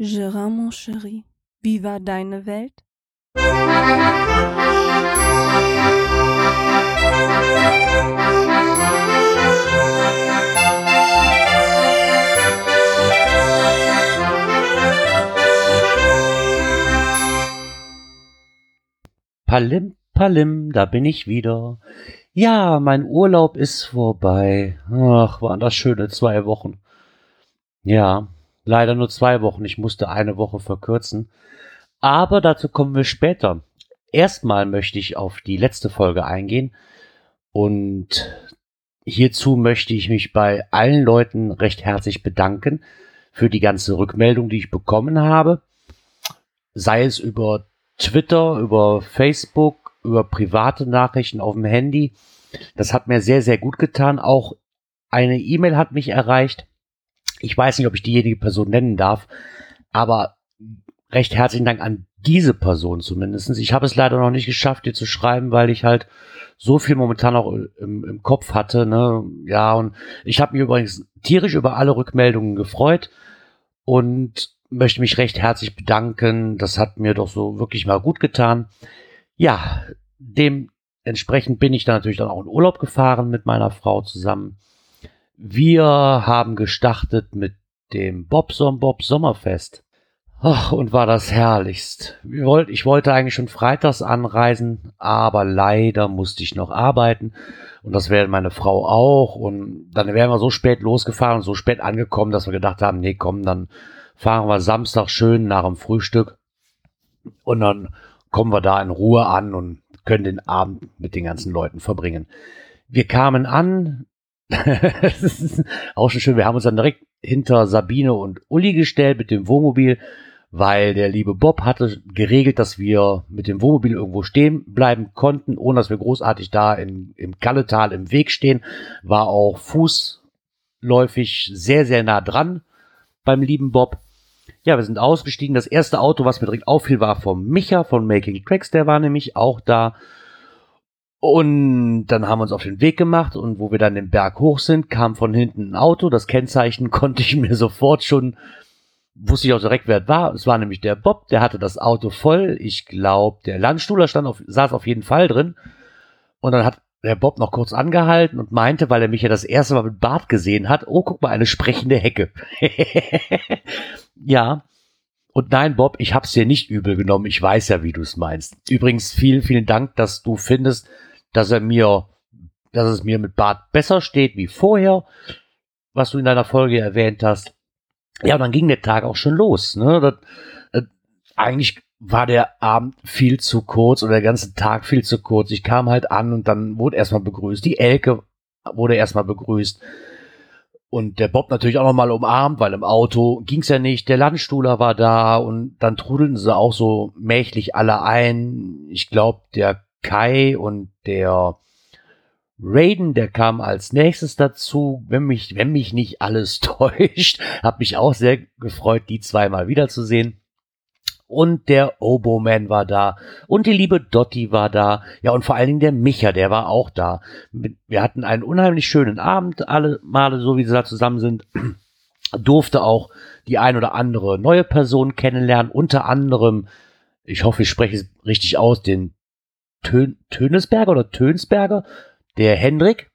Gérard, mon chéri, wie war deine Welt? Palim, Palim, da bin ich wieder. Ja, mein Urlaub ist vorbei. Ach, waren das schöne zwei Wochen. Ja, leider nur zwei Wochen. Ich musste eine Woche verkürzen. Aber dazu kommen wir später. Erstmal möchte ich auf die letzte Folge eingehen. Und hierzu möchte ich mich bei allen Leuten recht herzlich bedanken für die ganze Rückmeldung, die ich bekommen habe. Sei es über Twitter, über Facebook, über private Nachrichten auf dem Handy. Das hat mir sehr, sehr gut getan. Auch eine E-Mail hat mich erreicht. Ich weiß nicht, ob ich diejenige Person nennen darf, aber recht herzlichen Dank an diese Person zumindestens. Ich habe es leider noch nicht geschafft, dir zu schreiben, weil ich halt so viel momentan auch im, im Kopf hatte. Ne? Ja, und ich habe mich übrigens tierisch über alle Rückmeldungen gefreut und möchte mich recht herzlich bedanken. Das hat mir doch so wirklich mal gut getan. Ja, dementsprechend bin ich dann natürlich dann auch in Urlaub gefahren mit meiner Frau zusammen. Wir haben gestartet mit dem Bobson Bob Sommerfest. Ach, und war das herrlichst. Ich wollte eigentlich schon freitags anreisen, aber leider musste ich noch arbeiten. Und das wäre meine Frau auch. Und dann wären wir so spät losgefahren und so spät angekommen, dass wir gedacht haben, nee, komm, dann fahren wir Samstag schön nach dem Frühstück und dann kommen wir da in Ruhe an und können den Abend mit den ganzen Leuten verbringen. Wir kamen an, das ist auch schon schön, wir haben uns dann direkt hinter Sabine und Uli gestellt mit dem Wohnmobil, weil der liebe Bob hatte geregelt, dass wir mit dem Wohnmobil irgendwo stehen bleiben konnten, ohne dass wir großartig da in, im Kalletal im Weg stehen. War auch fußläufig sehr, sehr nah dran beim lieben Bob. Ja, wir sind ausgestiegen. Das erste Auto, was mir direkt auffiel, war vom Micha von Making Tracks. Der war nämlich auch da. Und dann haben wir uns auf den Weg gemacht und wo wir dann den Berg hoch sind, kam von hinten ein Auto. Das Kennzeichen konnte ich mir sofort schon, wusste ich auch direkt, wer es war. Es war nämlich der Bob, der hatte das Auto voll. Ich glaube, der Landstuhler stand auf, saß auf jeden Fall drin. Und dann hat der Bob noch kurz angehalten und meinte, weil er mich ja das erste Mal mit Bart gesehen hat, oh, guck mal, eine sprechende Hecke. ja. Und nein, Bob, ich hab's dir nicht übel genommen. Ich weiß ja, wie du es meinst. Übrigens, vielen, vielen Dank, dass du findest, dass er mir, dass es mir mit Bart besser steht wie vorher, was du in deiner Folge erwähnt hast. Ja, und dann ging der Tag auch schon los. Ne? Das, das, eigentlich war der Abend viel zu kurz oder der ganze Tag viel zu kurz. Ich kam halt an und dann wurde erstmal begrüßt. Die Elke wurde erstmal begrüßt. Und der Bob natürlich auch nochmal umarmt, weil im Auto ging's ja nicht. Der Landstuhler war da und dann trudelten sie auch so mächtig alle ein. Ich glaube, der Kai und der Raiden, der kam als nächstes dazu. Wenn mich, wenn mich nicht alles täuscht, hat mich auch sehr gefreut, die zweimal wiederzusehen und der Oboman war da und die liebe Dotti war da. Ja, und vor allen Dingen der Micha, der war auch da. Wir hatten einen unheimlich schönen Abend, alle Male, so wie sie da zusammen sind. Durfte auch die ein oder andere neue Person kennenlernen, unter anderem, ich hoffe, ich spreche es richtig aus, den Tön Tönesberger oder Tönsberger, der Hendrik,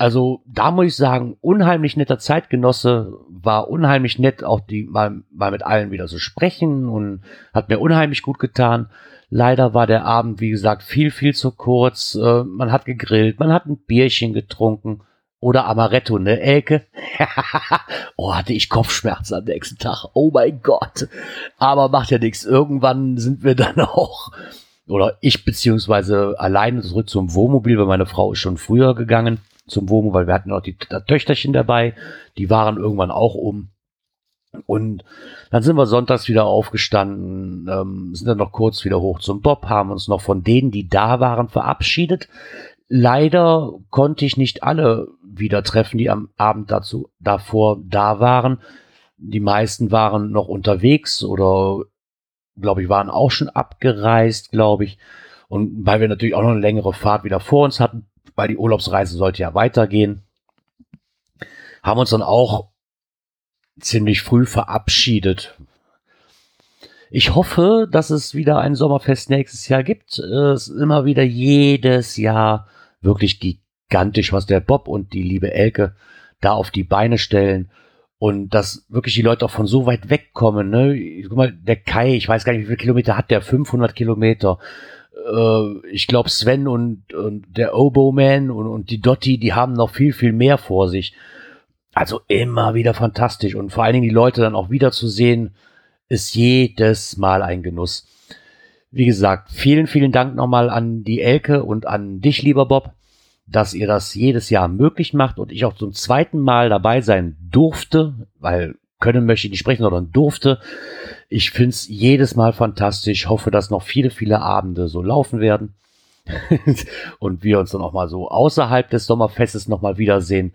also da muss ich sagen, unheimlich netter Zeitgenosse, war unheimlich nett, auch die mal, mal mit allen wieder zu sprechen und hat mir unheimlich gut getan. Leider war der Abend, wie gesagt, viel, viel zu kurz. Äh, man hat gegrillt, man hat ein Bierchen getrunken oder Amaretto, ne, Elke? oh, hatte ich Kopfschmerzen am nächsten Tag. Oh mein Gott. Aber macht ja nichts. Irgendwann sind wir dann auch, oder ich beziehungsweise alleine zurück zum Wohnmobil, weil meine Frau ist schon früher gegangen zum Womo, weil wir hatten auch die Töchterchen dabei, die waren irgendwann auch um. Und dann sind wir sonntags wieder aufgestanden, ähm, sind dann noch kurz wieder hoch zum Bob, haben uns noch von denen, die da waren, verabschiedet. Leider konnte ich nicht alle wieder treffen, die am Abend dazu, davor da waren. Die meisten waren noch unterwegs oder, glaube ich, waren auch schon abgereist, glaube ich. Und weil wir natürlich auch noch eine längere Fahrt wieder vor uns hatten, weil die Urlaubsreise sollte ja weitergehen, haben uns dann auch ziemlich früh verabschiedet. Ich hoffe, dass es wieder ein Sommerfest nächstes Jahr gibt. Es ist immer wieder jedes Jahr wirklich gigantisch, was der Bob und die liebe Elke da auf die Beine stellen. Und dass wirklich die Leute auch von so weit wegkommen. Ne? Guck mal, der Kai, ich weiß gar nicht, wie viele Kilometer hat der? 500 Kilometer. Äh, ich glaube, Sven und, und der Oboe-Man und, und die Dotti, die haben noch viel, viel mehr vor sich. Also immer wieder fantastisch. Und vor allen Dingen die Leute dann auch wieder zu sehen, ist jedes Mal ein Genuss. Wie gesagt, vielen, vielen Dank nochmal an die Elke und an dich, lieber Bob, dass ihr das jedes Jahr möglich macht und ich auch zum zweiten Mal dabei sein durfte, weil können möchte ich nicht sprechen, sondern durfte. Ich finde es jedes Mal fantastisch. Hoffe, dass noch viele, viele Abende so laufen werden. und wir uns dann auch mal so außerhalb des Sommerfestes nochmal wiedersehen.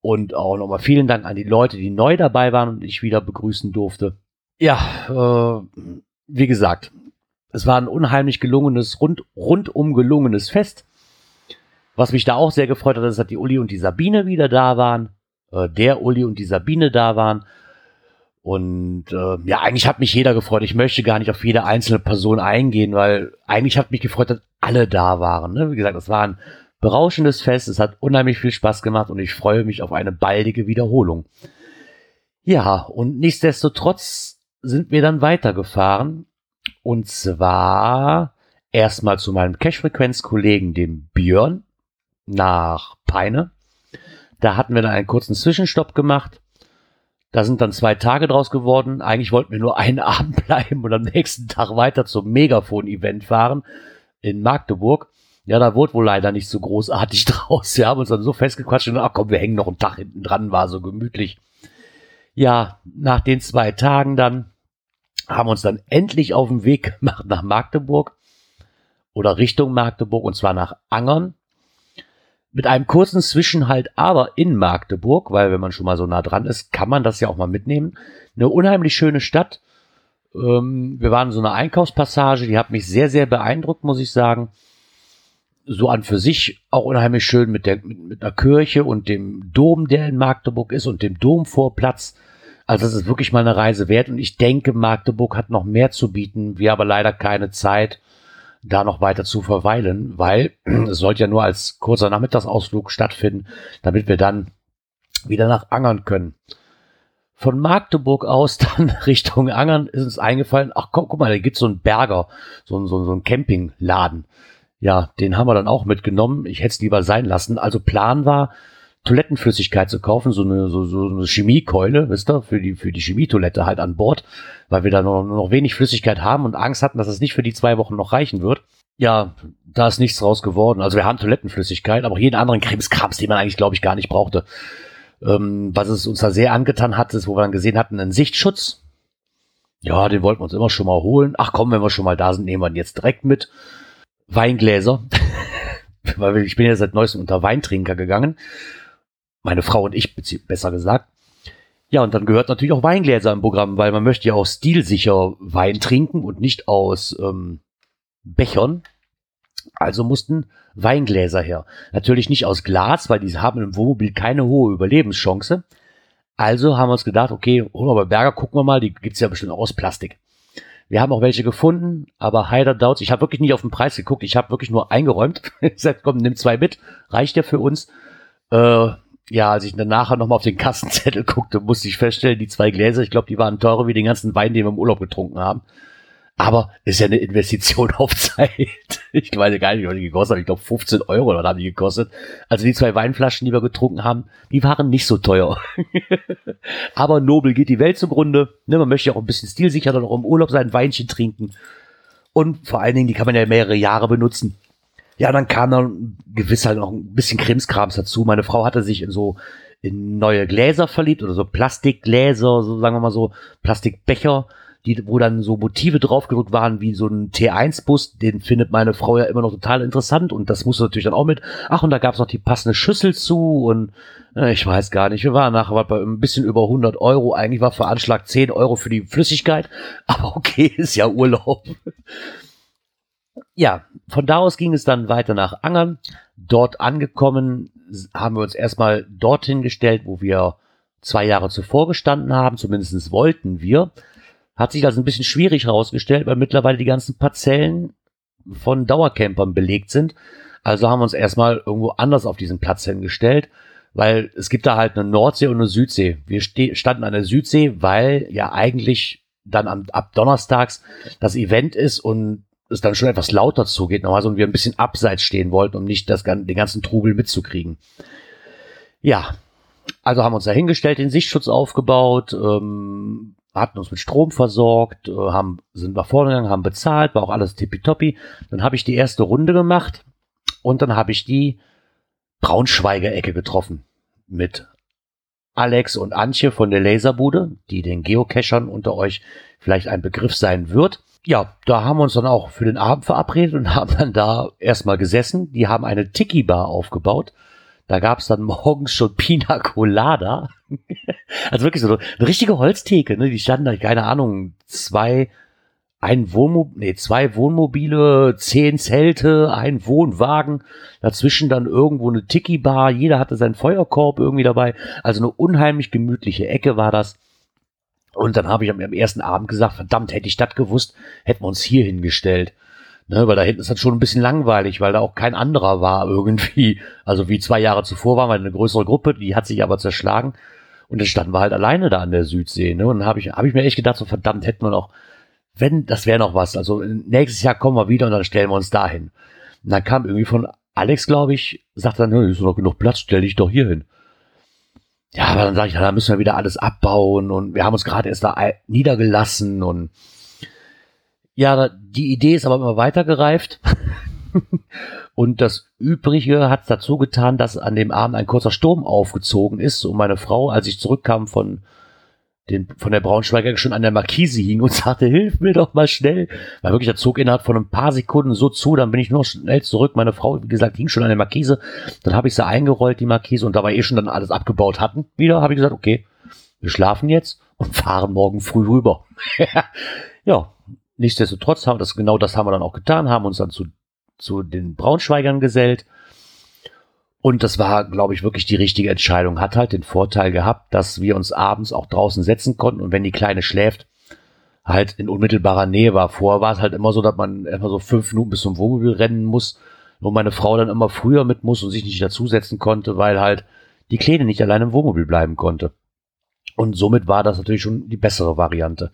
Und auch nochmal vielen Dank an die Leute, die neu dabei waren und ich wieder begrüßen durfte. Ja, äh, wie gesagt, es war ein unheimlich gelungenes, rund, rundum gelungenes Fest. Was mich da auch sehr gefreut hat, ist, dass die Uli und die Sabine wieder da waren. Äh, der Uli und die Sabine da waren. Und äh, ja, eigentlich hat mich jeder gefreut. Ich möchte gar nicht auf jede einzelne Person eingehen, weil eigentlich hat mich gefreut, dass alle da waren. Ne? Wie gesagt, es war ein berauschendes Fest. Es hat unheimlich viel Spaß gemacht und ich freue mich auf eine baldige Wiederholung. Ja, und nichtsdestotrotz sind wir dann weitergefahren. Und zwar erstmal zu meinem Cash-Frequenz-Kollegen, dem Björn, nach Peine. Da hatten wir dann einen kurzen Zwischenstopp gemacht. Da sind dann zwei Tage draus geworden. Eigentlich wollten wir nur einen Abend bleiben und am nächsten Tag weiter zum Megafon-Event fahren in Magdeburg. Ja, da wurde wohl leider nicht so großartig draus. Wir haben uns dann so festgequatscht und ach komm, wir hängen noch einen Tag hinten dran, war so gemütlich. Ja, nach den zwei Tagen dann haben wir uns dann endlich auf den Weg gemacht nach Magdeburg oder Richtung Magdeburg und zwar nach Angern mit einem kurzen Zwischenhalt aber in Magdeburg, weil wenn man schon mal so nah dran ist, kann man das ja auch mal mitnehmen. Eine unheimlich schöne Stadt. Ähm, wir waren in so einer Einkaufspassage, die hat mich sehr, sehr beeindruckt, muss ich sagen. So an für sich auch unheimlich schön mit, der, mit, mit einer Kirche und dem Dom, der in Magdeburg ist und dem Domvorplatz. Also das ist wirklich mal eine Reise wert und ich denke, Magdeburg hat noch mehr zu bieten, wir aber leider keine Zeit da noch weiter zu verweilen, weil es sollte ja nur als kurzer Nachmittagsausflug stattfinden, damit wir dann wieder nach Angern können. Von Magdeburg aus dann Richtung Angern ist uns eingefallen, ach guck, guck mal, da gibt's so einen Berger, so, ein so, so ein Campingladen. Ja, den haben wir dann auch mitgenommen. Ich hätte es lieber sein lassen. Also Plan war, Toilettenflüssigkeit zu kaufen, so eine, so, so eine Chemiekeule, wisst ihr, für die, für die Chemietoilette halt an Bord, weil wir da noch, noch wenig Flüssigkeit haben und Angst hatten, dass es nicht für die zwei Wochen noch reichen wird. Ja, da ist nichts draus geworden. Also wir haben Toilettenflüssigkeit, aber auch jeden anderen Krimskrams, den man eigentlich, glaube ich, gar nicht brauchte. Ähm, was es uns da sehr angetan hat, ist, wo wir dann gesehen hatten, einen Sichtschutz. Ja, den wollten wir uns immer schon mal holen. Ach komm, wenn wir schon mal da sind, nehmen wir ihn jetzt direkt mit. Weingläser. weil ich bin ja seit neuestem unter Weintrinker gegangen meine Frau und ich, besser gesagt. Ja, und dann gehört natürlich auch Weingläser im Programm, weil man möchte ja auch stilsicher Wein trinken und nicht aus ähm, Bechern. Also mussten Weingläser her. Natürlich nicht aus Glas, weil die haben im Wohnmobil keine hohe Überlebenschance. Also haben wir uns gedacht, okay, holen wir bei Berger, gucken wir mal, die gibt's ja bestimmt auch aus Plastik. Wir haben auch welche gefunden, aber Heider Doubts, ich habe wirklich nicht auf den Preis geguckt, ich habe wirklich nur eingeräumt. ich gesagt, komm, nimm zwei mit, reicht ja für uns. Äh, ja, als ich dann nachher nochmal auf den Kassenzettel guckte, musste ich feststellen, die zwei Gläser, ich glaube, die waren teurer wie den ganzen Wein, den wir im Urlaub getrunken haben. Aber ist ja eine Investition auf Zeit. Ich weiß gar nicht, was die gekostet haben. Ich glaube, 15 Euro oder haben die gekostet. Also die zwei Weinflaschen, die wir getrunken haben, die waren nicht so teuer. Aber nobel geht die Welt zugrunde. Ne, man möchte ja auch ein bisschen stilsicher auch im Urlaub sein Weinchen trinken. Und vor allen Dingen, die kann man ja mehrere Jahre benutzen. Ja, dann kam dann gewiss halt noch ein bisschen Krimskrams dazu. Meine Frau hatte sich in so in neue Gläser verliebt oder so Plastikgläser, so sagen wir mal so Plastikbecher, die, wo dann so Motive draufgedruckt waren, wie so ein T1-Bus, den findet meine Frau ja immer noch total interessant und das musste natürlich dann auch mit. Ach, und da gab's noch die passende Schüssel zu und äh, ich weiß gar nicht, wir waren nachher bei ein bisschen über 100 Euro, eigentlich war veranschlagt 10 Euro für die Flüssigkeit, aber okay, ist ja Urlaub ja, von da aus ging es dann weiter nach Angern. Dort angekommen haben wir uns erstmal dorthin gestellt, wo wir zwei Jahre zuvor gestanden haben, zumindest wollten wir. Hat sich also ein bisschen schwierig herausgestellt, weil mittlerweile die ganzen Parzellen von Dauercampern belegt sind. Also haben wir uns erstmal irgendwo anders auf diesen Platz hingestellt, weil es gibt da halt eine Nordsee und eine Südsee. Wir standen an der Südsee, weil ja eigentlich dann am, ab Donnerstags das Event ist und es dann schon etwas lauter zugeht, nochmal so und wir ein bisschen abseits stehen wollten, um nicht das, den ganzen Trubel mitzukriegen. Ja, also haben wir uns da hingestellt, den Sichtschutz aufgebaut, ähm, hatten uns mit Strom versorgt, äh, haben, sind nach vorne gegangen, haben bezahlt, war auch alles tippitoppi. Dann habe ich die erste Runde gemacht und dann habe ich die Braunschweiger Ecke getroffen mit Alex und Antje von der Laserbude, die den Geocachern unter euch vielleicht ein Begriff sein wird. Ja, da haben wir uns dann auch für den Abend verabredet und haben dann da erstmal gesessen. Die haben eine Tiki-Bar aufgebaut. Da gab es dann morgens schon Pina Colada. also wirklich so eine richtige Holztheke, ne? Die standen da, keine Ahnung, zwei, ein Wohnmobil, nee, zwei Wohnmobile, zehn Zelte, ein Wohnwagen, dazwischen dann irgendwo eine Tiki-Bar, jeder hatte seinen Feuerkorb irgendwie dabei. Also eine unheimlich gemütliche Ecke war das. Und dann habe ich am ersten Abend gesagt, verdammt, hätte ich das gewusst, hätten wir uns hier hingestellt. Ne, weil da hinten ist das schon ein bisschen langweilig, weil da auch kein anderer war irgendwie. Also wie zwei Jahre zuvor waren wir eine größere Gruppe, die hat sich aber zerschlagen. Und dann standen wir halt alleine da an der Südsee. Ne? Und dann habe ich, hab ich mir echt gedacht, so verdammt, hätten wir noch, wenn, das wäre noch was. Also nächstes Jahr kommen wir wieder und dann stellen wir uns da hin. Und dann kam irgendwie von Alex, glaube ich, sagt dann, ist noch genug Platz, stell dich doch hier hin. Ja, aber dann sage ich, da müssen wir wieder alles abbauen und wir haben uns gerade erst da niedergelassen und ja, die Idee ist aber immer weitergereift. und das Übrige hat dazu getan, dass an dem Abend ein kurzer Sturm aufgezogen ist und meine Frau, als ich zurückkam von, den, von der Braunschweiger, schon an der Markise hing und sagte, hilf mir doch mal schnell. Weil wirklich der Zug innerhalb von ein paar Sekunden so zu, dann bin ich nur schnell zurück. Meine Frau, wie gesagt, hing schon an der Markise. Dann habe ich sie eingerollt, die Markise, und da wir eh schon dann alles abgebaut hatten, wieder, habe ich gesagt, okay, wir schlafen jetzt und fahren morgen früh rüber. ja, Nichtsdestotrotz haben das genau das haben wir dann auch getan, haben uns dann zu, zu den Braunschweigern gesellt. Und das war, glaube ich, wirklich die richtige Entscheidung. Hat halt den Vorteil gehabt, dass wir uns abends auch draußen setzen konnten und wenn die Kleine schläft, halt in unmittelbarer Nähe war. Vorher war es halt immer so, dass man erstmal so fünf Minuten bis zum Wohnmobil rennen muss, wo meine Frau dann immer früher mit muss und sich nicht dazusetzen konnte, weil halt die Kleine nicht allein im Wohnmobil bleiben konnte. Und somit war das natürlich schon die bessere Variante.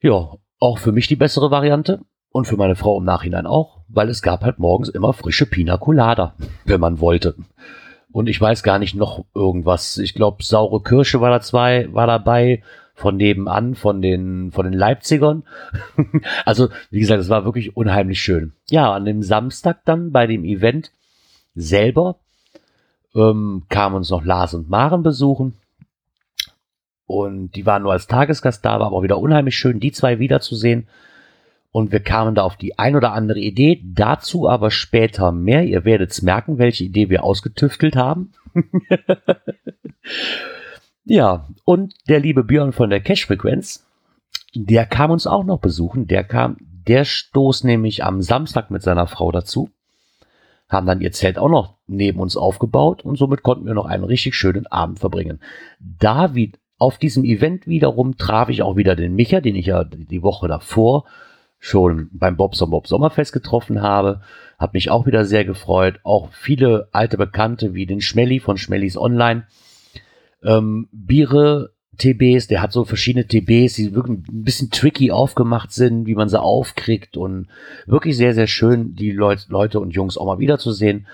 Ja, auch für mich die bessere Variante und für meine Frau im Nachhinein auch, weil es gab halt morgens immer frische Pina Colada, wenn man wollte. Und ich weiß gar nicht noch irgendwas. Ich glaube, saure Kirsche war da zwei, war dabei von nebenan, von den, von den Leipzigern. also, wie gesagt, es war wirklich unheimlich schön. Ja, an dem Samstag dann bei dem Event selber ähm, kamen uns noch Lars und Maren besuchen. Und die waren nur als Tagesgast da, war aber wieder unheimlich schön, die zwei wiederzusehen. Und wir kamen da auf die ein oder andere Idee. Dazu aber später mehr. Ihr werdet es merken, welche Idee wir ausgetüftelt haben. ja, und der liebe Björn von der Cash Frequenz, der kam uns auch noch besuchen. Der kam, der stoß nämlich am Samstag mit seiner Frau dazu. Haben dann ihr Zelt auch noch neben uns aufgebaut und somit konnten wir noch einen richtig schönen Abend verbringen. David auf diesem Event wiederum traf ich auch wieder den Micha, den ich ja die Woche davor schon beim Bobson Bob Sommerfest getroffen habe. Hat mich auch wieder sehr gefreut. Auch viele alte Bekannte wie den Schmelly von Schmellys Online. Ähm, Biere TBs, der hat so verschiedene TBs, die wirklich ein bisschen tricky aufgemacht sind, wie man sie aufkriegt und wirklich sehr, sehr schön, die Leut Leute und Jungs auch mal wiederzusehen.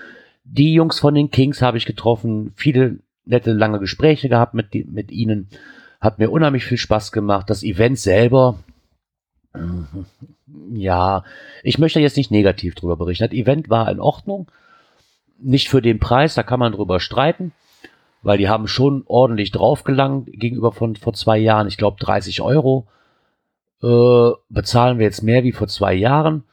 Die Jungs von den Kings habe ich getroffen, viele nette, lange Gespräche gehabt mit, mit ihnen. Hat mir unheimlich viel Spaß gemacht. Das Event selber, ja, ich möchte jetzt nicht negativ drüber berichten. Das Event war in Ordnung. Nicht für den Preis, da kann man drüber streiten, weil die haben schon ordentlich draufgelangt gegenüber von vor zwei Jahren. Ich glaube 30 Euro äh, bezahlen wir jetzt mehr wie vor zwei Jahren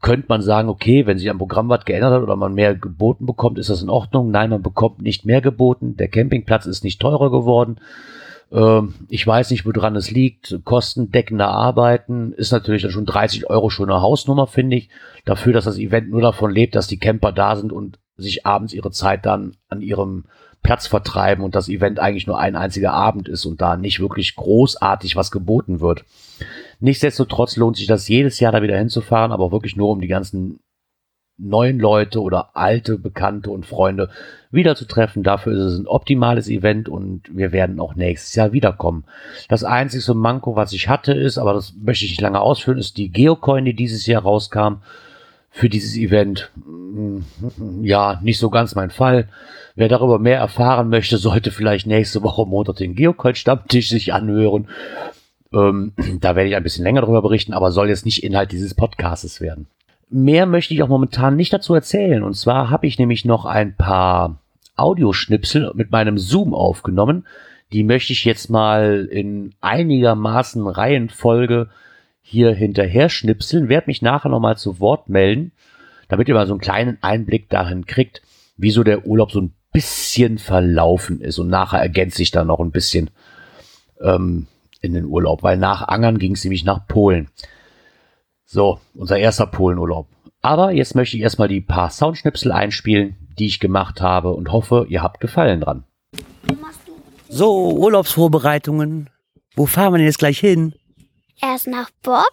könnte man sagen, okay, wenn sich am Programm was geändert hat oder man mehr geboten bekommt, ist das in Ordnung. Nein, man bekommt nicht mehr geboten. Der Campingplatz ist nicht teurer geworden. Ähm, ich weiß nicht, woran es liegt. Kostendeckender Arbeiten ist natürlich dann schon 30 Euro schon eine Hausnummer, finde ich. Dafür, dass das Event nur davon lebt, dass die Camper da sind und sich abends ihre Zeit dann an ihrem Platz vertreiben und das Event eigentlich nur ein einziger Abend ist und da nicht wirklich großartig was geboten wird. Nichtsdestotrotz lohnt sich das jedes Jahr da wieder hinzufahren, aber wirklich nur um die ganzen neuen Leute oder alte Bekannte und Freunde wiederzutreffen. Dafür ist es ein optimales Event und wir werden auch nächstes Jahr wiederkommen. Das einzige Manko, was ich hatte, ist, aber das möchte ich nicht lange ausführen, ist die Geocoin, die dieses Jahr rauskam für dieses Event. Ja, nicht so ganz mein Fall. Wer darüber mehr erfahren möchte, sollte vielleicht nächste Woche Montag den Geocoin-Stammtisch sich anhören. Ähm, da werde ich ein bisschen länger darüber berichten, aber soll jetzt nicht Inhalt dieses Podcasts werden. Mehr möchte ich auch momentan nicht dazu erzählen. Und zwar habe ich nämlich noch ein paar Audioschnipsel mit meinem Zoom aufgenommen. Die möchte ich jetzt mal in einigermaßen Reihenfolge hier hinterher schnipseln. Werde mich nachher nochmal zu Wort melden, damit ihr mal so einen kleinen Einblick dahin kriegt, wieso der Urlaub so ein bisschen verlaufen ist. Und nachher ergänzt sich dann noch ein bisschen ähm, in den Urlaub, weil nach Angern ging es nämlich nach Polen. So, unser erster Polenurlaub. Aber jetzt möchte ich erstmal die paar Soundschnipsel einspielen, die ich gemacht habe und hoffe, ihr habt Gefallen dran. So, Urlaubsvorbereitungen. Wo fahren wir denn jetzt gleich hin? Erst nach Bob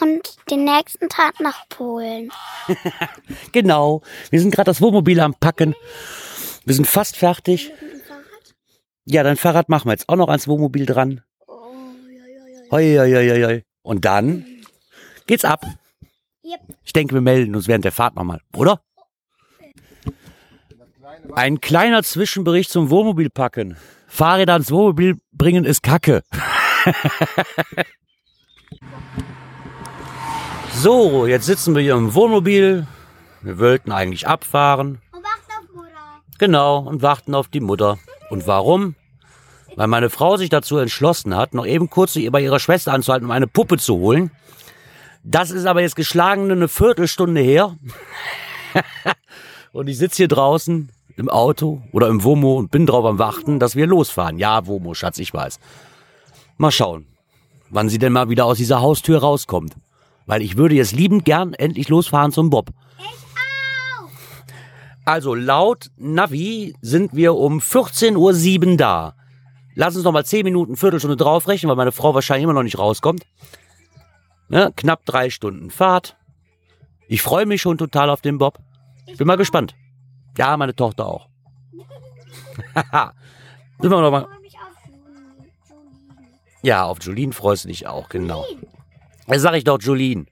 und den nächsten Tag nach Polen. Genau, wir sind gerade das Wohnmobil am Packen. Wir sind fast fertig. Ja, dein Fahrrad machen wir jetzt auch noch ans Wohnmobil dran. Hoi, hoi, hoi, hoi, hoi. Und dann geht's ab. Yep. Ich denke, wir melden uns während der Fahrt nochmal, oder? Ein kleiner Zwischenbericht zum Wohnmobil packen. Fahrräder ans Wohnmobil bringen ist Kacke. so, jetzt sitzen wir hier im Wohnmobil. Wir wollten eigentlich abfahren. Und wacht auf Mutter. Genau, und warten auf die Mutter. Und warum? Weil meine Frau sich dazu entschlossen hat, noch eben kurz bei ihrer Schwester anzuhalten, um eine Puppe zu holen. Das ist aber jetzt geschlagene eine Viertelstunde her. und ich sitze hier draußen im Auto oder im Womo und bin drauf am Warten, dass wir losfahren. Ja, Womo, Schatz, ich weiß. Mal schauen, wann sie denn mal wieder aus dieser Haustür rauskommt. Weil ich würde jetzt liebend gern endlich losfahren zum Bob. Also laut Navi sind wir um 14.07 Uhr da. Lass uns noch mal 10 Minuten, Viertelstunde draufrechnen, weil meine Frau wahrscheinlich immer noch nicht rauskommt. Ne, knapp drei Stunden Fahrt. Ich freue mich schon total auf den Bob. Bin mal gespannt. Ja, meine Tochter auch. Sind wir noch mal. Ich. Ja, auf Julien freust du dich auch, genau. Das sag ich doch, Julien.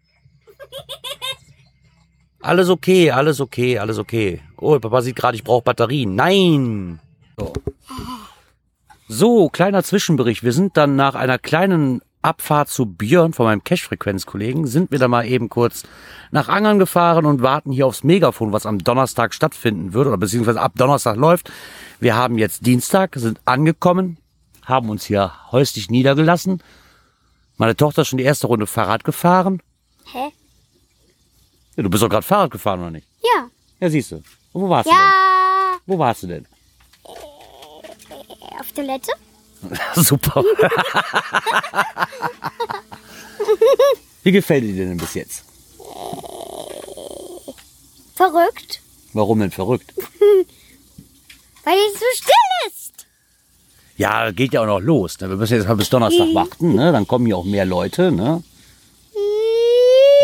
Alles okay, alles okay, alles okay. Oh, Papa sieht gerade, ich brauche Batterien. Nein! So. so, kleiner Zwischenbericht. Wir sind dann nach einer kleinen Abfahrt zu Björn von meinem Cash-Frequenz-Kollegen, sind wir da mal eben kurz nach Angern gefahren und warten hier aufs Megafon, was am Donnerstag stattfinden wird oder beziehungsweise ab Donnerstag läuft. Wir haben jetzt Dienstag, sind angekommen, haben uns hier häuslich niedergelassen. Meine Tochter ist schon die erste Runde Fahrrad gefahren. Hä? Ja, du bist doch gerade Fahrrad gefahren, oder nicht? Ja. Ja, siehst du. Und wo warst Ja. du denn? Wo warst du denn? Auf Toilette? Super. Wie gefällt dir denn bis jetzt? Verrückt? Warum denn verrückt? Weil es so still ist. Ja, geht ja auch noch los. Ne? Wir müssen jetzt mal bis Donnerstag warten, ne? Dann kommen hier auch mehr Leute, ne?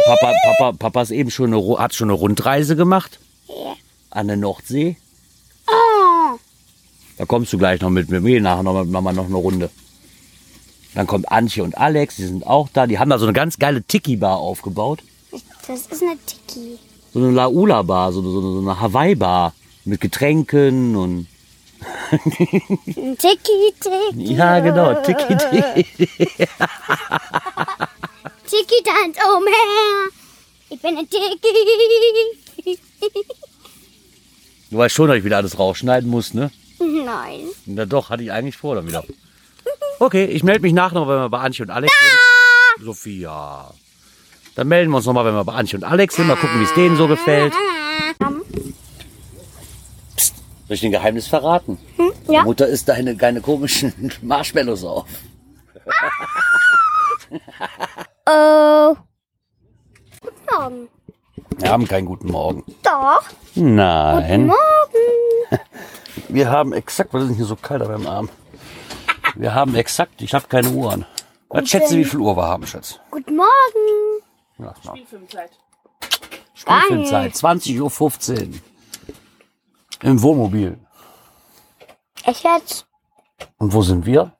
Papa, Papa, Papa ist eben schon eine, hat schon eine Rundreise gemacht an der Nordsee. Oh. Da kommst du gleich noch mit mir. Wir nachher noch noch mal noch eine Runde. Dann kommt Antje und Alex, die sind auch da. Die haben da so eine ganz geile Tiki-Bar aufgebaut. Das ist eine Tiki. So eine Laula-Bar, so, so, so eine Hawaii-Bar. Mit Getränken und. Tiki, Tiki. Ja, genau, Tiki-Tiki. Tiki tanzt umher. Ich bin ein Tiki. Du weißt schon, dass ich wieder alles rausschneiden muss, ne? Nein. Na doch, hatte ich eigentlich vor dann wieder. Okay, ich melde mich nachher noch, wenn wir bei Antje und Alex sind. Sophia. Dann melden wir uns nochmal, wenn wir bei Antje und Alex sind. Mal gucken, wie es denen so gefällt. Psst, soll ich den Geheimnis verraten? Ja. Mutter isst deine, deine komischen Marshmallows auf. Oh. Guten Morgen. Wir haben keinen guten Morgen. Doch. Nein. Morgen. Wir haben exakt, was ist denn hier so kalt meinem Arm? Wir haben exakt, ich habe keine Uhr an. Was schätze, wie viel Uhr wir haben, Schatz? Guten Morgen. Ja, na, Spielfilmzeit. Spielfilmzeit, 20.15 Uhr. Im Wohnmobil. Ich jetzt Und wo sind wir?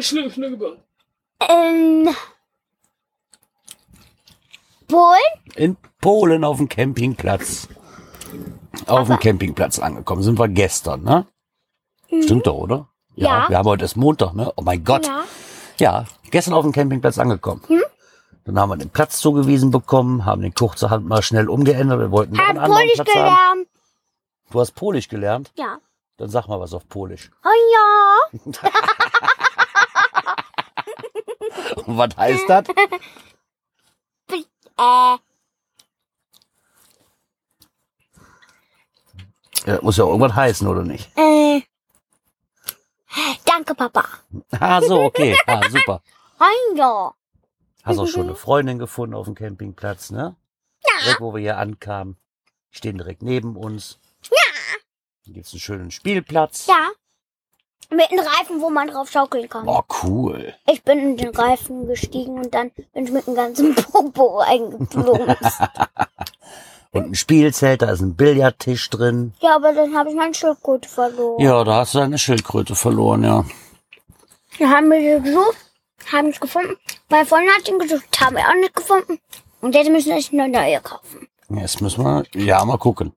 Schnurre. in Polen. In Polen auf dem Campingplatz. Auf dem Campingplatz angekommen. Sind wir gestern, ne? Stimmt doch, oder? Mhm. Ja. Wir haben heute erst Montag, ne? Oh mein Gott. Ja. Ja, gestern auf dem Campingplatz angekommen. Hm? Dann haben wir den Platz zugewiesen bekommen, haben den kurzerhand mal schnell umgeändert. Wir wollten noch einen anderen Polisch Platz haben. gelernt. Du hast Polisch gelernt? Ja. Dann sag mal was auf Polisch. Oh ja. Und was heißt das? Äh, Ja, muss ja irgendwas heißen, oder nicht? äh. Danke, Papa. Ah, so, okay. Ah, super. Ja. Hast auch schon eine Freundin gefunden auf dem Campingplatz, ne? Ja. Direkt, wo wir hier ankamen. Die stehen direkt neben uns. Ja. Hier gibt's einen schönen Spielplatz. Ja. Mit einem Reifen, wo man drauf schaukeln kann. Boah, cool. Ich bin in den Reifen gestiegen und dann bin ich mit dem ganzen Popo eingeplumpst. Und ein Spielzelt, da ist ein Billardtisch drin. ja, aber dann habe ich mein Schildkröte verloren. Ja, da hast du deine Schildkröte verloren, ja. Dann haben wir sie gesucht, haben es gefunden. Meine Freundin hat ihn gesucht, haben wir auch nicht gefunden. Und jetzt müssen wir eine neue kaufen. Jetzt müssen wir, ja, mal gucken.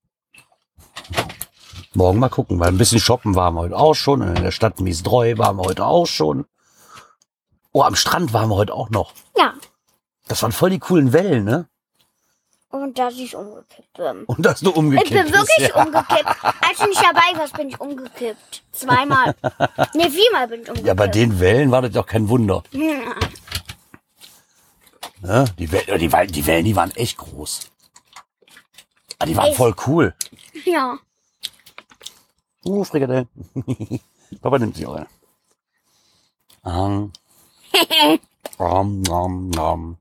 Morgen mal gucken, weil ein bisschen shoppen waren wir heute auch schon. Und in der Stadt Miesdreu waren wir heute auch schon. Oh, am Strand waren wir heute auch noch. Ja. Das waren voll die coolen Wellen, ne? Und dass ich umgekippt bin. Und dass du umgekippt Ich bin bist, wirklich ja. umgekippt. Als du nicht dabei warst, bin ich umgekippt. Zweimal. ne, viermal bin ich umgekippt. Ja, bei den Wellen war das doch kein Wunder. Hm. Ne? Die, Wellen, die, Wellen- die Wellen, die waren echt groß. Ah, die waren Echt? voll cool. Ja. Uh, Frikadellen. Papa nimmt sich auch eine. Um, um, um, um.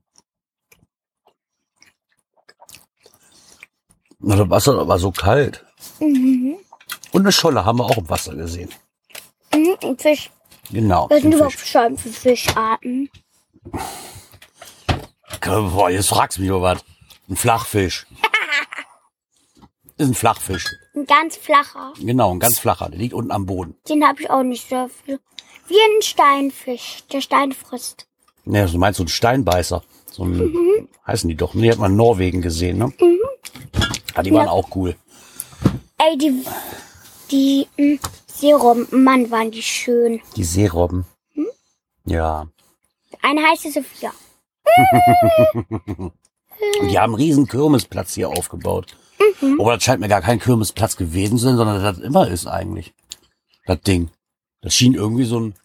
Na, das Wasser war so kalt. Mhm. Und eine Scholle haben wir auch im Wasser gesehen. Mhm, ein Fisch. Genau. Was sind überhaupt. Scheiben für Fischarten? Boah, jetzt fragst du mich über was. Ein Flachfisch. Ist ein Flachfisch. Ein ganz flacher. Genau, ein ganz flacher. Der liegt unten am Boden. Den habe ich auch nicht so viel. Wie ein Steinfisch, der Stein frisst. Ne, du meinst so ein Steinbeißer. So ein, heißen die doch. Ne, Die hat man in Norwegen gesehen, ne? Ah, die waren Ja. auch cool. Ey, die, die mh, Serum, Mann, waren die schön. Die Seerobben. Ja. Eine heiße Sophia. Die haben einen riesen Kirmesplatz hier aufgebaut. Aber das scheint mir gar kein Kirmesplatz gewesen zu sein, sondern das immer ist eigentlich. Das Ding. Das schien irgendwie so ein, Und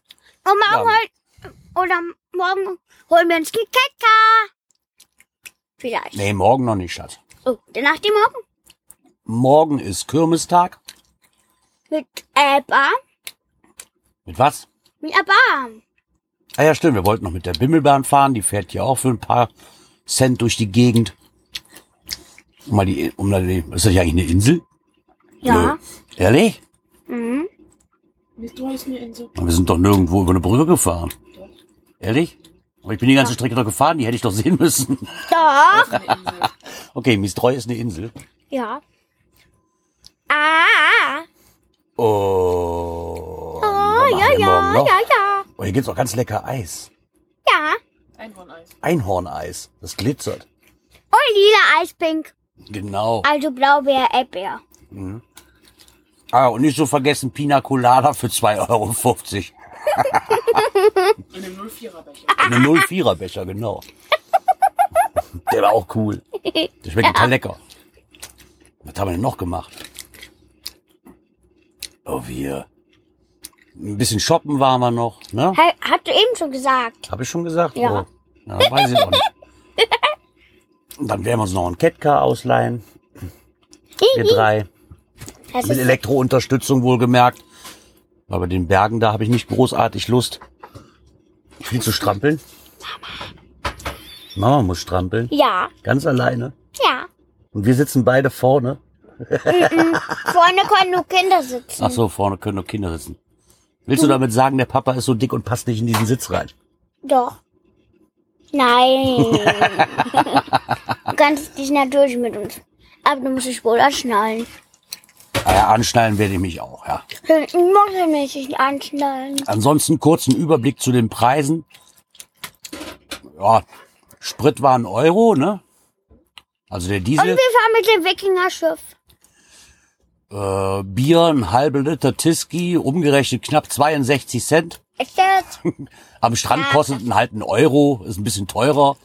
morgen, Ja. hol- oder morgen holen wir uns die Keka. Vielleicht. nee, morgen noch nicht, Schatz. Oh, dann nach dem Morgen Morgen ist Kirmestag. mit Ebba. Mit was? Mit Ebba. Ah ja, stimmt. Wir wollten noch mit der Bimmelbahn fahren. Die fährt hier auch für ein paar Cent durch die Gegend. Mal die, um mal die, ist das ja eigentlich eine Insel? Ja. Nö. Ehrlich? Mhm. Du hast eine Insel. Wir sind doch nirgendwo über eine Brücke gefahren. Ehrlich? Aber ich bin die ganze Strecke doch gefahren, die hätte ich doch sehen müssen. Doch. Okay, Mistreu ist eine Insel. Ja. Ah. Oh. Oh, ja, ja, ja, ja. Oh, hier gibt's auch ganz lecker Eis. Ja. Einhorneis. Einhorneis. Das glitzert. Und lila Eispink. Genau. Also Blaubeer, Erdbeer. Ah, und nicht so vergessen Pina Colada für 2,50 Euro. In einem 04er Becher. Eine 04er Becher, genau. Der war auch cool. Der schmeckt total lecker. Was haben wir denn noch gemacht? Oh, wir. Ein bisschen shoppen waren wir noch, ne? Hey, hast du eben schon gesagt. Habe ich schon gesagt? Ja. Oh. ja weiß ich auch nicht. Und dann werden wir uns noch ein Catcar ausleihen. Wir drei. Das Mit Elektrounterstützung wohlgemerkt. Aber bei den Bergen, da habe ich nicht großartig Lust, viel zu strampeln. Mama muss strampeln. Ja, Ganz alleine. ja. Und wir sitzen beide vorne. Vorne können nur Kinder sitzen. Ach so, vorne können nur Kinder sitzen. Willst du damit sagen, der Papa ist so dick und passt nicht in diesen Sitz rein? Doch. Nein. du kannst dich natürlich mit uns. Aber du musst dich wohl anschnallen. Ah ja, anschnallen werde ich mich auch, ja. Ich muss ja nicht anschnallen. Ansonsten kurzen Überblick zu den Preisen. Ja, Sprit war ein Euro, ne? Also der Und Diesel, wir fahren mit dem Wikingerschiff. äh, Bier, ein halber Liter Tiski, umgerechnet knapp 62 Cent. Das? Am Strand kostet ein halt ein Euro, ist ein bisschen teurer.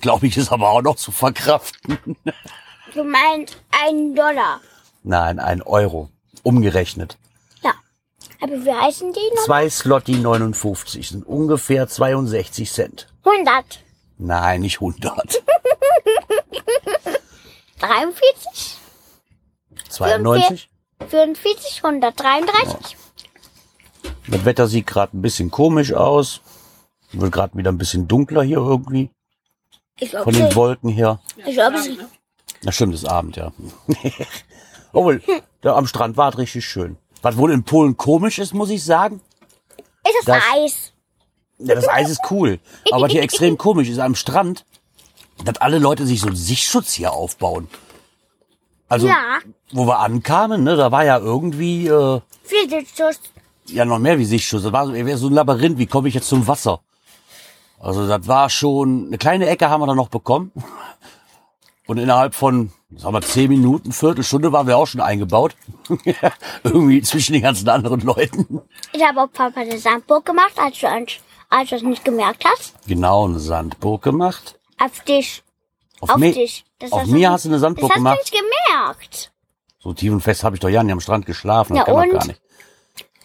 Glaube ich, ist aber auch noch zu verkraften. Du meinst einen Dollar. Nein, ein Euro. Umgerechnet. Ja. Aber wie heißen die noch? Zwei Slotty 59 sind ungefähr 62 Cent. 100. Nein, nicht 100. 43? 92. 44, 133. Das Wetter sieht gerade ein bisschen komisch aus. Wird gerade wieder ein bisschen dunkler hier irgendwie. Ich glaube, Von den Wolken her. ich glaube, ne? Na stimmt, ist Abend, ja. Obwohl, da am Strand war es richtig schön. Was wohl in Polen komisch ist, muss ich sagen. ist das, Das- Eis? Ja, das Eis ist cool. Aber was hier extrem komisch ist am Strand, dass alle Leute sich so einen Sichtschutz hier aufbauen. Also, Ja. wo wir ankamen, ne, da war ja irgendwie, äh, Viel Sitzschutz. Ja noch mehr wie Sichtschutz. Das war so, wäre so ein Labyrinth. Wie komme ich jetzt zum Wasser? Also das war schon eine kleine Ecke haben wir dann noch bekommen. Und innerhalb von, sagen wir, zehn Minuten, Viertelstunde waren wir auch schon eingebaut. Irgendwie zwischen den ganzen anderen Leuten. Ich habe auch Papa eine Sandburg gemacht, als du, als, du es nicht gemerkt hast. Genau, eine Sandburg gemacht. Auf dich. Auf, Auf dich. Das auf hast mir hast du eine Sandburg Das hast gemacht. du nicht gemerkt. So tief und fest habe ich doch ja nicht am Strand geschlafen. Das Ja, kann und? gar nicht.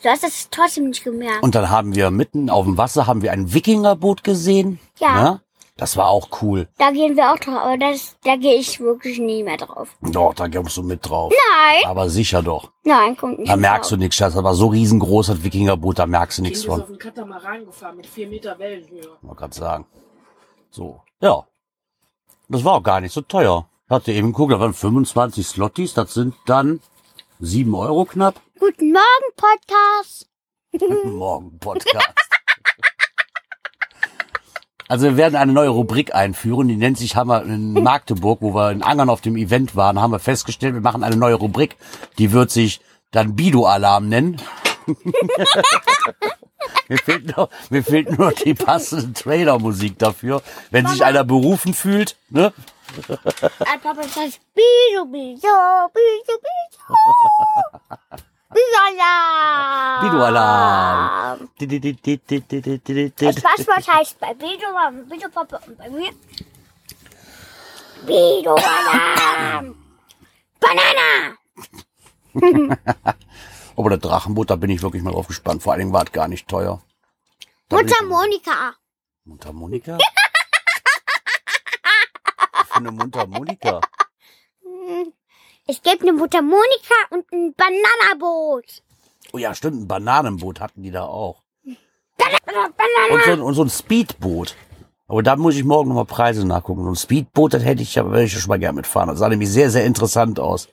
Du hast es trotzdem nicht gemerkt. Und dann haben wir mitten auf dem Wasser haben wir ein Wikingerboot gesehen. Ja. Ne? Das war auch cool. Da gehen wir auch drauf, aber das, da gehe ich wirklich nie mehr drauf. Doch, da kommst du mit drauf. Nein. Aber sicher doch. Nein, kommt nicht Da merkst du drauf. nichts. Das war so riesengroß, das Wikingerboot, da merkst du nichts von. auf den Katamaran gefahren mit 4 Meter Wellenhöhe. Mal grad sagen. So. Ja. Das war auch gar nicht so teuer. Hatte eben geguckt, da waren 25 Slotties, das sind dann 7 Euro knapp. Guten Morgen, Podcast. Guten Morgen, Podcast. Also wir werden eine neue Rubrik einführen, die nennt sich, haben wir in Magdeburg, wo wir in Angern auf dem Event waren, haben wir festgestellt, wir machen eine neue Rubrik, die wird sich dann Bido-Alarm nennen. mir, fehlt nur, mir fehlt nur die passende Trailer-Musik dafür. Wenn sich einer berufen fühlt, ne? Papa sagt, Bido, Bido, Bido, Bido. Videoalarm! Videoalarm! Das Passwort heißt bei Videoalarm, Videopappe und bei mir Videoalarm! Banana! Aber der Drachenbutter bin ich wirklich mal drauf gespannt. Vor allen Dingen war es gar nicht teuer. Mundharmonika. Mundharmonika? Monika. Mutter Monika? Eine Mutter Es gibt eine Mutter Monika und ein Bananaboot. Oh ja, stimmt, ein Bananenboot hatten die da auch. Banana. Und so, ein- und so ein Speedboot. Aber da muss ich morgen nochmal Preise nachgucken. So ein Speedboot, das hätte ich, würde ich schon mal gerne mitfahren. Das sah nämlich sehr, sehr interessant aus.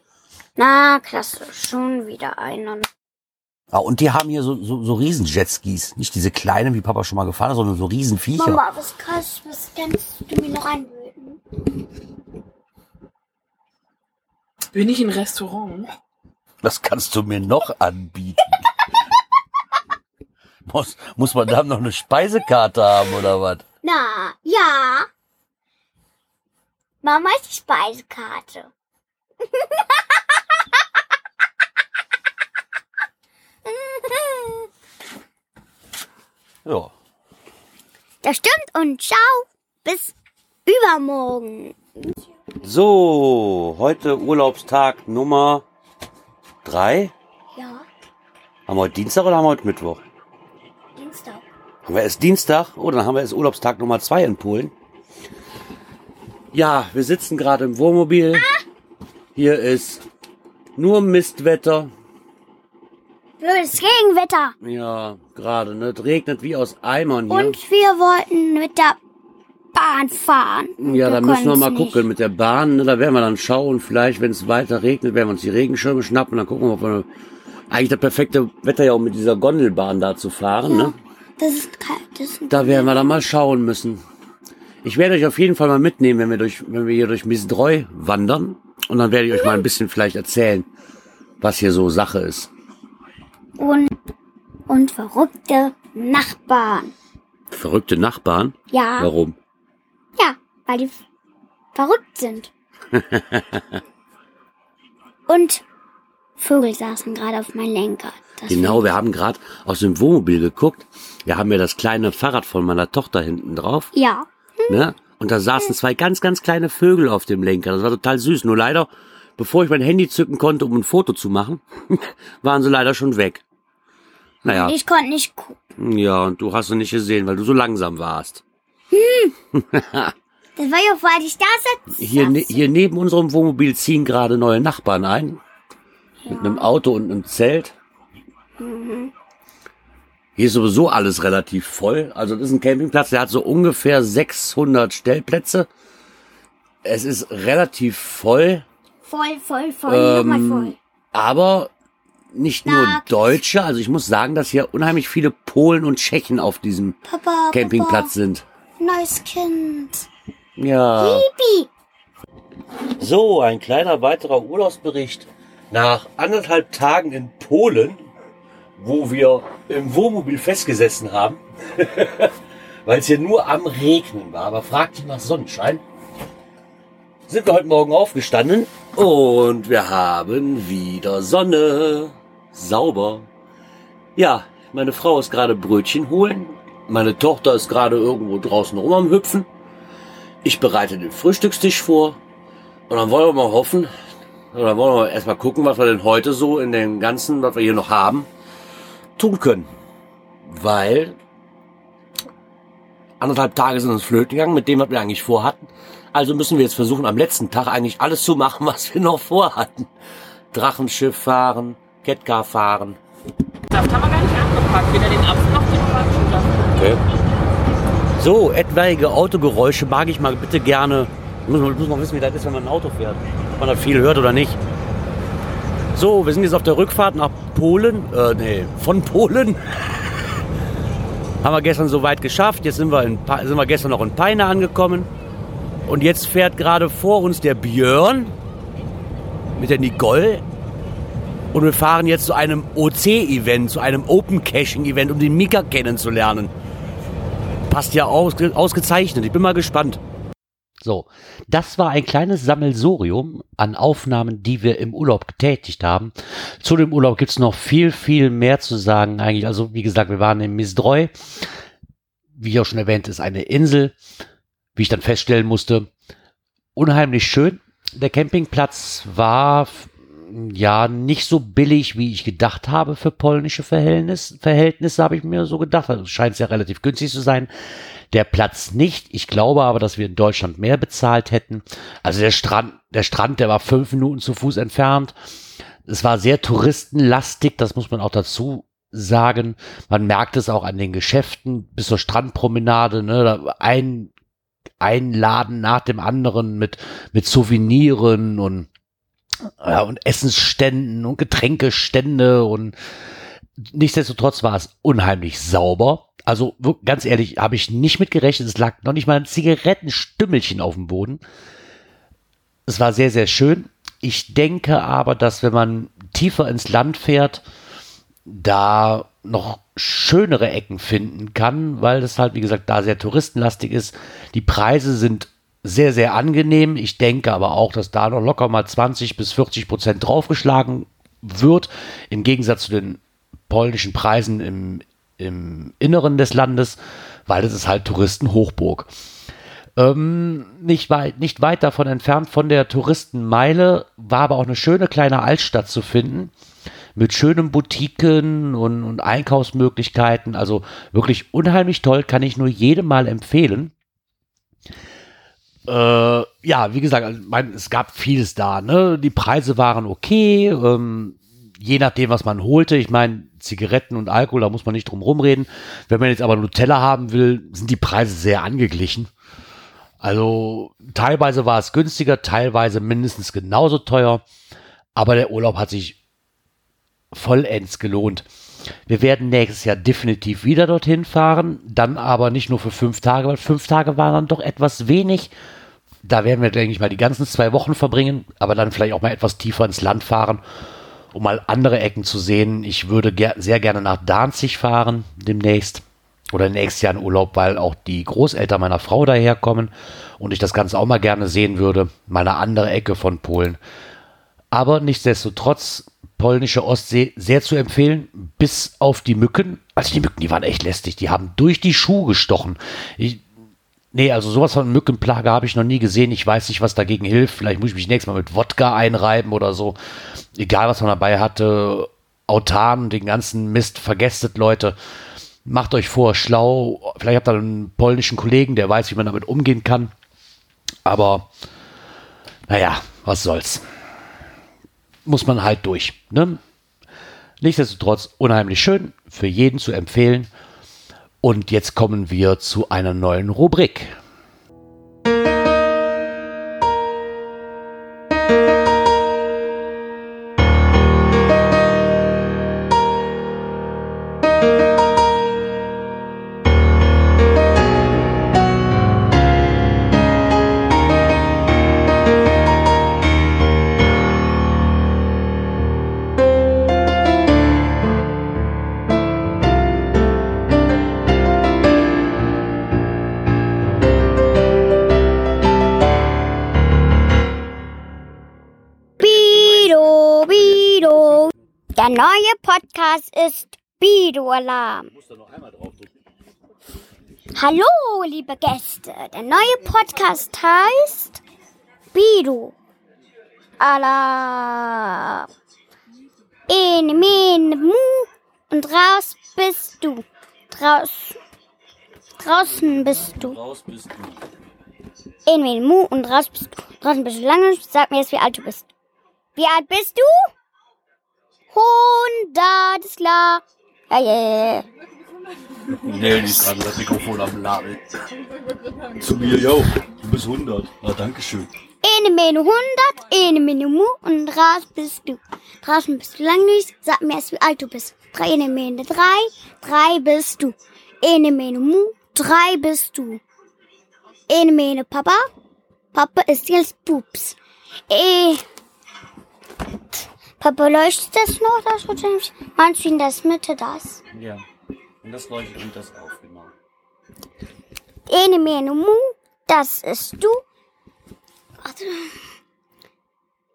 Na, klasse. Schon wieder einer. Ah, und die haben hier so, so, so riesen Jetskis. Nicht diese kleinen, wie Papa schon mal gefahren hat, sondern so riesen Viecher. Mama, was krass, was kannst du mir noch anbieten? Bin ich in Restaurant? Was kannst du mir noch anbieten? muss, muss man da noch eine Speisekarte haben oder was? Na, ja. Mama ist die Speisekarte. Ja. Das stimmt und ciao. Bis übermorgen. So, heute Urlaubstag Nummer drei. Ja, Haben wir heute Dienstag oder haben wir heute Mittwoch? Dienstag. Haben wir erst Dienstag? Oh, dann haben wir erst Urlaubstag Nummer zwei in Polen. Ja, wir sitzen gerade im Wohnmobil. Hier ist nur Mistwetter. Blödes Regenwetter. Ja, gerade, ne? Es regnet wie aus Eimern hier. Und wir wollten mit der Bahn fahren. Ja, da müssen wir mal nicht. gucken mit der Bahn. Ne, da werden wir dann schauen. Vielleicht, wenn es weiter regnet, werden wir uns die Regenschirme schnappen. Dann gucken wir, ob wir eigentlich das perfekte Wetter ja, um mit dieser Gondelbahn da zu fahren. Ne? Das ist kalt. Das ist Da werden wir dann mal schauen müssen. Ich werde euch auf jeden Fall mal mitnehmen, wenn wir durch, wenn wir hier durch Misdreu wandern. Und dann werde ich euch mal ein bisschen vielleicht erzählen, was hier so Sache ist. und, und verrückte Nachbarn. Verrückte Nachbarn? Ja. Warum? Ja, weil die verrückt sind. und Vögel saßen gerade auf meinem Lenker. Das Genau, wir haben gerade aus dem Wohnmobil geguckt. Wir haben ja das kleine Fahrrad von meiner Tochter hinten drauf. Ja. Ne? Und da saßen zwei ganz, ganz kleine Vögel auf dem Lenker. Das war total süß. Nur leider, bevor ich mein Handy zücken konnte, um ein Foto zu machen, waren sie leider schon weg. Naja, Ich konnte nicht gucken. ja, und du hast sie nicht gesehen, weil du so langsam warst. Das war ja, weil ich da sitze. Hier, ne, hier neben unserem Wohnmobil ziehen gerade neue Nachbarn ein. Mit einem Auto und einem Zelt. Hier ist sowieso alles relativ voll. Also das ist ein Campingplatz, der hat so ungefähr 600 Stellplätze. Es ist relativ voll, Voll, voll, voll, Ähm, nochmal voll. aber nicht nur. Deutsche. Also ich muss sagen, dass hier unheimlich viele Polen und Tschechen auf diesem Papa, Campingplatz sind. Neues Kind. Ja. Pipi. So, ein kleiner weiterer Urlaubsbericht. Nach anderthalb Tagen in Polen, wo wir im Wohnmobil festgesessen haben, weil es hier nur am Regnen war, aber fragt nach Sonnenschein, sind wir heute Morgen aufgestanden und wir haben wieder Sonne. Sauber. Ja, meine Frau ist gerade Brötchen holen. Meine Tochter ist gerade irgendwo draußen rum am Hüpfen. Ich bereite den Frühstückstisch vor. Und dann wollen wir mal hoffen, oder wollen wir erstmal gucken, was wir denn heute so in dem Ganzen, was wir hier noch haben, tun können. Weil anderthalb Tage sind uns flöten gegangen mit dem, was wir eigentlich vorhatten. Also müssen wir jetzt versuchen, am letzten Tag eigentlich alles zu machen, was wir noch vorhatten. Drachenschiff fahren, Kettcar fahren. Saft haben wir gar nicht angepackt. Weder den Apfel noch den Orangensaft. Okay. So, etwaige Autogeräusche mag ich mal bitte gerne. Muss man, muss man wissen, wie das ist, wenn man ein Auto fährt. Ob man das viel hört oder nicht. So, wir sind jetzt auf der Rückfahrt nach Polen. Äh, nee, von Polen. Haben wir gestern soweit geschafft. Jetzt sind wir, in, sind wir gestern noch in Peine angekommen. Und jetzt fährt gerade vor uns der Björn mit der Nicole. Und wir fahren jetzt zu einem OC-Event, zu einem Open Caching-Event, um den Mika kennenzulernen. Passt ja ausge ausgezeichnet. Ich bin mal gespannt. So, das war ein kleines Sammelsurium an Aufnahmen, die wir im Urlaub getätigt haben. Zu dem Urlaub gibt's noch viel, viel mehr zu sagen eigentlich. Also wie gesagt, wir waren in Misdreu. Wie auch schon erwähnt, ist eine Insel, wie ich dann feststellen musste. Unheimlich schön. Der Campingplatz war ja nicht so billig, wie ich gedacht habe für polnische Verhältnis, Verhältnisse, habe ich mir so gedacht. Also scheint es ja relativ günstig zu sein. Der Platz nicht. Ich glaube aber, dass wir in Deutschland mehr bezahlt hätten. Also der Strand, der Strand, der war fünf Minuten zu Fuß entfernt. Es war sehr touristenlastig, das muss man auch dazu sagen. Man merkt es auch an den Geschäften bis zur Strandpromenade. Ne? Ein, ein Laden nach dem anderen mit, mit Souveniren und, ja, und Essensständen und Getränkestände und nichtsdestotrotz war es unheimlich sauber. Also ganz ehrlich, habe ich nicht mit gerechnet. Es lag noch nicht mal ein Zigarettenstümmelchen auf dem Boden. Es war sehr, sehr schön. Ich denke aber, dass wenn man tiefer ins Land fährt, da noch schönere Ecken finden kann, weil das halt, wie gesagt, da sehr touristenlastig ist. Die Preise sind sehr, sehr angenehm. Ich denke aber auch, dass da noch locker mal 20 bis 40 Prozent draufgeschlagen wird, im Gegensatz zu den polnischen Preisen im, im Inneren des Landes, weil das ist halt Touristenhochburg. Ähm, nicht, weit, nicht weit davon entfernt von der Touristenmeile war aber auch eine schöne kleine Altstadt zu finden mit schönen Boutiquen und, und Einkaufsmöglichkeiten. Also wirklich unheimlich toll, kann ich nur jedem mal empfehlen. Äh, ja, wie gesagt, also, mein, es gab vieles da. Ne? Die Preise waren okay, ähm, je nachdem, was man holte. Ich meine, Zigaretten und Alkohol, da muss man nicht drum rumreden. Wenn man jetzt aber Nutella haben will, sind die Preise sehr angeglichen. Also teilweise war es günstiger, teilweise mindestens genauso teuer, aber der Urlaub hat sich vollends gelohnt. Wir werden nächstes Jahr definitiv wieder dorthin fahren, dann aber nicht nur für fünf Tage, weil fünf Tage waren dann doch etwas wenig. Da werden wir, denke ich mal, die ganzen zwei Wochen verbringen, aber dann vielleicht auch mal etwas tiefer ins Land fahren, um mal andere Ecken zu sehen. Ich würde ger sehr gerne nach Danzig fahren demnächst oder nächstes Jahr in Urlaub, weil auch die Großeltern meiner Frau daherkommen und ich das Ganze auch mal gerne sehen würde, meine andere Ecke von Polen. Aber nichtsdestotrotz, polnische Ostsee sehr zu empfehlen, bis auf die Mücken. Also die Mücken, die waren echt lästig, die haben durch die Schuhe gestochen. Ich, nee, also sowas von Mückenplage habe ich noch nie gesehen. Ich weiß nicht, was dagegen hilft. Vielleicht muss ich mich nächstes Mal mit Wodka einreiben oder so. Egal, was man dabei hatte. Autan, den ganzen Mist, vergesst Leute macht euch vor, schlau. Vielleicht habt ihr einen polnischen Kollegen, der weiß, wie man damit umgehen kann. Aber naja, was soll's. Muss man halt durch. Ne? Nichtsdestotrotz unheimlich schön, für jeden zu empfehlen. Und jetzt kommen wir zu einer neuen Rubrik. Neue Podcast ist Bido Alarm. Hallo, liebe Gäste. Der neue Podcast heißt Bido Alarm. In, min, mu und raus bist du. Draus, draußen bist du. Raus bist du. In, min, mu und raus bist du. Draußen bist du lange. Sag mir jetzt, wie alt du bist. Wie alt bist du? Hundert, ist klar. Ja, ja, ja. Nee, nicht dran, das Mikrofon am Label. Zu mir, yo, du bist 100. Na, danke schön. Eine Mene 100, eine Mene Mu und raus bist du. Draußen bist du langweilig, sag mir erst, wie alt du bist. Drei, eine Mene 3, drei bist du. Eine Mene Mu, drei bist du. Eine Mene Papa, Papa ist jetzt Pups. Eh, Papa, leuchtet das noch, das Hotel? Meinst du in das Mitte das? Ja. Und das leuchtet und das auf, genau. Ene, mene, mu, das ist du. Warte.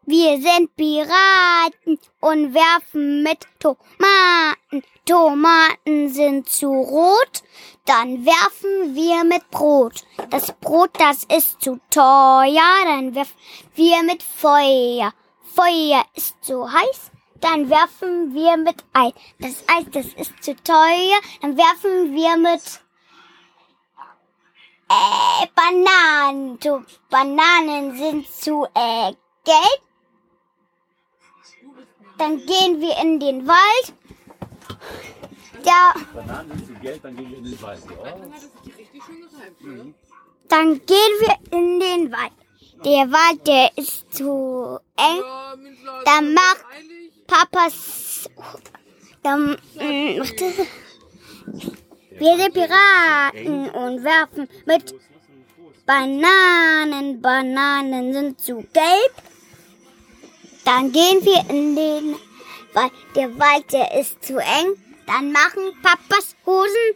Wir sind Piraten und werfen mit Tomaten. Tomaten sind zu rot, dann werfen wir mit Brot. Das Brot, das ist zu teuer, dann werfen wir mit Feuer. Feuer ist zu heiß, dann werfen wir mit Eis. Das Eis, das ist zu teuer, dann werfen wir mit äh, Bananen. Du, Bananen sind zu äh, gelb. Dann gehen wir in den Wald. Ja, Bananen sind zu Geld, dann gehen wir in den Wald. dann gehen wir in den Wald. Der Wald, der ist zu eng. Dann macht Papas. Dann mm, macht es. Wir sind Piraten und werfen mit Bananen. Bananen sind zu gelb. Dann gehen wir in den Wald. Der Wald, der ist zu eng. Dann machen Papas Hosen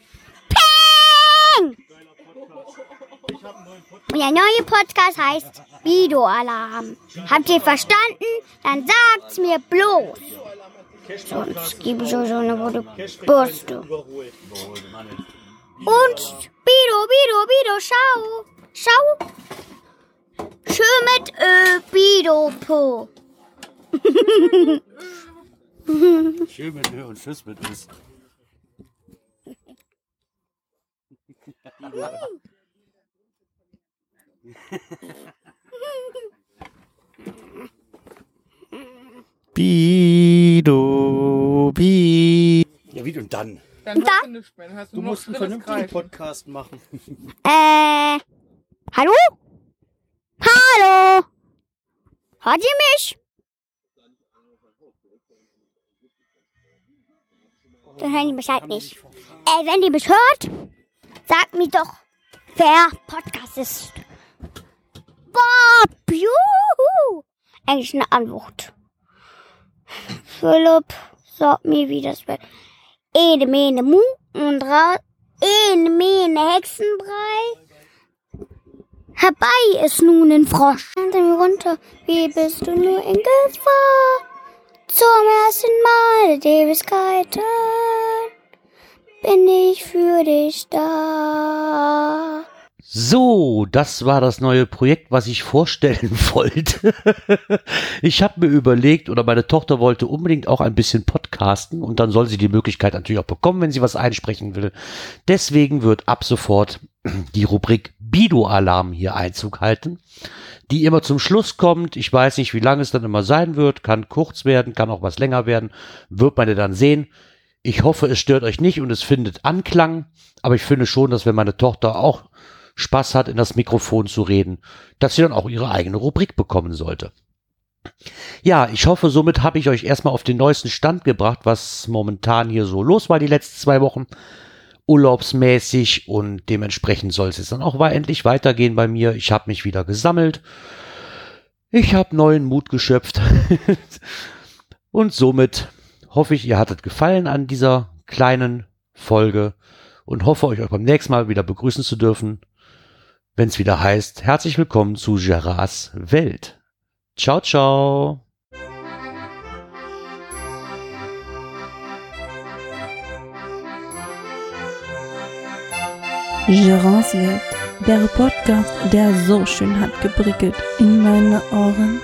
Peng! Und der neue Podcast heißt Bido-Alarm. Habt ihr verstanden? Dann sagt's mir bloß. Sonst gebe ich euch eine rote Bürste. Und Bido, Bido, Bido, schau. Schau. Schön mit Ö, Bido, Po. Schön mit mir und Tschüss mit uns. Bido, Bi. Ja, wie und dann? Dann hörst du nichts mehr. Dann hörst Du nur musst einen drinnes vernünftigen Kreischen. Podcast machen. Äh, hallo? Hallo? Hört ihr mich? Dann hören die mich halt nicht. Ey, wenn ihr mich hört, sagt mir doch, wer Podcast ist. Bob, juhu. Eigentlich eine Antwort. Philipp, sag mir, wie das wird. Ede, mene, mu und ra. Ene, mene, Hexenbrei. Herbei ist nun ein Frosch. Mir runter, wie bist du nur in Gefahr? Zum ersten Mal der Ewigkeiten bin ich für dich da. So, das war das neue Projekt, was ich vorstellen wollte. ich habe mir überlegt, oder meine Tochter wollte unbedingt auch ein bisschen podcasten und dann soll sie die Möglichkeit natürlich auch bekommen, wenn sie was einsprechen will. Deswegen wird ab sofort die Rubrik Bido-Alarm hier Einzug halten, die immer zum Schluss kommt. Ich weiß nicht, wie lange es dann immer sein wird, kann kurz werden, kann auch was länger werden, wird man ja dann sehen. Ich hoffe, es stört euch nicht und es findet Anklang, aber ich finde schon, dass wenn meine Tochter auch Spaß hat, in das Mikrofon zu reden, dass sie dann auch ihre eigene Rubrik bekommen sollte. Ja, ich hoffe, somit habe ich euch erstmal auf den neuesten Stand gebracht, was momentan hier so los war die letzten zwei Wochen. Urlaubsmäßig und dementsprechend soll es jetzt dann auch endlich weitergehen bei mir. Ich habe mich wieder gesammelt. Ich habe neuen Mut geschöpft. und somit hoffe ich, ihr hattet Gefallen an dieser kleinen Folge und hoffe euch auch beim nächsten Mal wieder begrüßen zu dürfen wenn es wieder heißt, herzlich willkommen zu Gerards Welt. Ciao, ciao. Gerards Welt, der Podcast, der so schön hat geprickelt in meine Ohren.